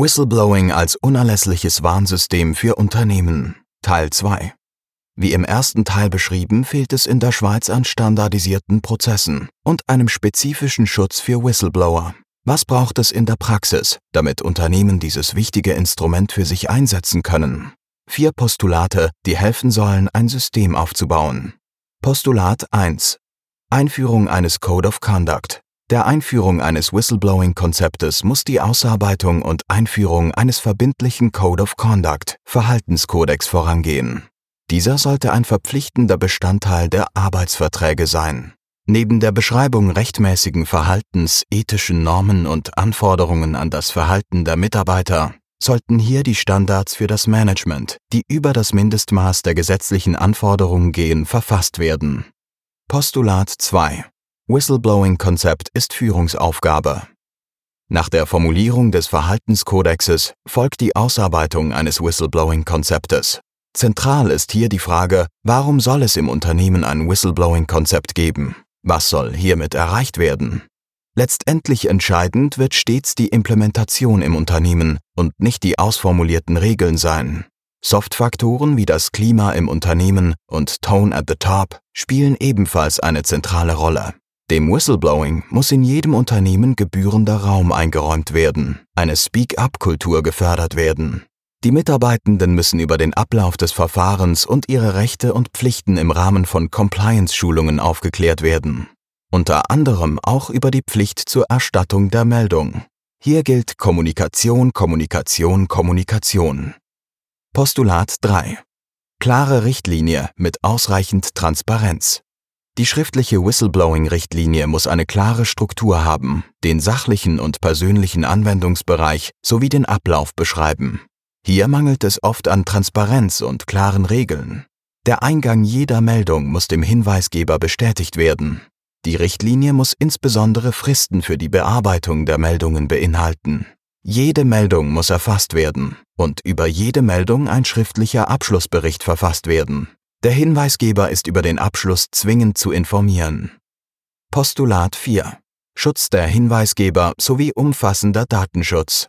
Whistleblowing als unerlässliches Warnsystem für Unternehmen Teil 2 Wie im ersten Teil beschrieben, fehlt es in der Schweiz an standardisierten Prozessen und einem spezifischen Schutz für Whistleblower. Was braucht es in der Praxis, damit Unternehmen dieses wichtige Instrument für sich einsetzen können? Vier Postulate, die helfen sollen, ein System aufzubauen. Postulat 1 Einführung eines Code of Conduct der Einführung eines Whistleblowing-Konzeptes muss die Ausarbeitung und Einführung eines verbindlichen Code of Conduct Verhaltenskodex vorangehen. Dieser sollte ein verpflichtender Bestandteil der Arbeitsverträge sein. Neben der Beschreibung rechtmäßigen Verhaltens, ethischen Normen und Anforderungen an das Verhalten der Mitarbeiter sollten hier die Standards für das Management, die über das Mindestmaß der gesetzlichen Anforderungen gehen, verfasst werden. Postulat 2 Whistleblowing-Konzept ist Führungsaufgabe. Nach der Formulierung des Verhaltenskodexes folgt die Ausarbeitung eines Whistleblowing-Konzeptes. Zentral ist hier die Frage, warum soll es im Unternehmen ein Whistleblowing-Konzept geben? Was soll hiermit erreicht werden? Letztendlich entscheidend wird stets die Implementation im Unternehmen und nicht die ausformulierten Regeln sein. Softfaktoren wie das Klima im Unternehmen und Tone at the Top spielen ebenfalls eine zentrale Rolle. Dem Whistleblowing muss in jedem Unternehmen gebührender Raum eingeräumt werden, eine Speak-up-Kultur gefördert werden. Die Mitarbeitenden müssen über den Ablauf des Verfahrens und ihre Rechte und Pflichten im Rahmen von Compliance-Schulungen aufgeklärt werden. Unter anderem auch über die Pflicht zur Erstattung der Meldung. Hier gilt Kommunikation, Kommunikation, Kommunikation. Postulat 3. Klare Richtlinie mit ausreichend Transparenz. Die schriftliche Whistleblowing-Richtlinie muss eine klare Struktur haben, den sachlichen und persönlichen Anwendungsbereich sowie den Ablauf beschreiben. Hier mangelt es oft an Transparenz und klaren Regeln. Der Eingang jeder Meldung muss dem Hinweisgeber bestätigt werden. Die Richtlinie muss insbesondere Fristen für die Bearbeitung der Meldungen beinhalten. Jede Meldung muss erfasst werden und über jede Meldung ein schriftlicher Abschlussbericht verfasst werden. Der Hinweisgeber ist über den Abschluss zwingend zu informieren. Postulat 4. Schutz der Hinweisgeber sowie umfassender Datenschutz.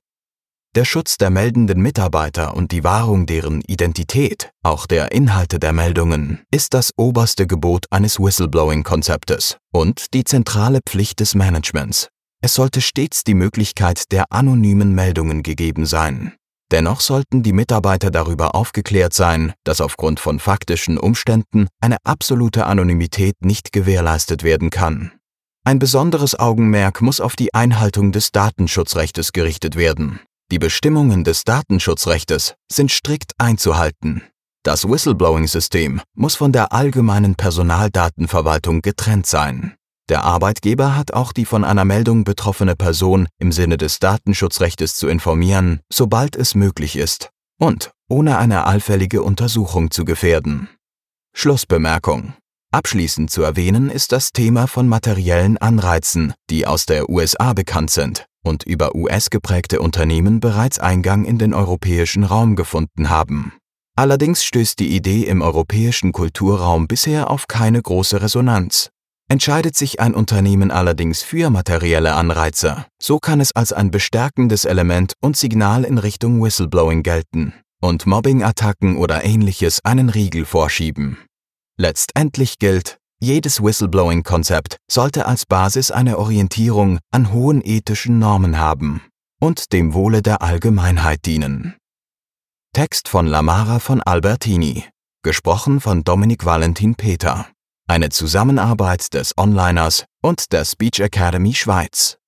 Der Schutz der meldenden Mitarbeiter und die Wahrung deren Identität, auch der Inhalte der Meldungen, ist das oberste Gebot eines Whistleblowing-Konzeptes und die zentrale Pflicht des Managements. Es sollte stets die Möglichkeit der anonymen Meldungen gegeben sein. Dennoch sollten die Mitarbeiter darüber aufgeklärt sein, dass aufgrund von faktischen Umständen eine absolute Anonymität nicht gewährleistet werden kann. Ein besonderes Augenmerk muss auf die Einhaltung des Datenschutzrechtes gerichtet werden. Die Bestimmungen des Datenschutzrechtes sind strikt einzuhalten. Das Whistleblowing-System muss von der allgemeinen Personaldatenverwaltung getrennt sein. Der Arbeitgeber hat auch die von einer Meldung betroffene Person im Sinne des Datenschutzrechtes zu informieren, sobald es möglich ist und ohne eine allfällige Untersuchung zu gefährden. Schlussbemerkung. Abschließend zu erwähnen ist das Thema von materiellen Anreizen, die aus der USA bekannt sind und über US-geprägte Unternehmen bereits Eingang in den europäischen Raum gefunden haben. Allerdings stößt die Idee im europäischen Kulturraum bisher auf keine große Resonanz. Entscheidet sich ein Unternehmen allerdings für materielle Anreize, so kann es als ein bestärkendes Element und Signal in Richtung Whistleblowing gelten und Mobbing-Attacken oder ähnliches einen Riegel vorschieben. Letztendlich gilt, jedes Whistleblowing-Konzept sollte als Basis eine Orientierung an hohen ethischen Normen haben und dem Wohle der Allgemeinheit dienen. Text von Lamara von Albertini, gesprochen von Dominik Valentin Peter eine Zusammenarbeit des Onliners und der Speech Academy Schweiz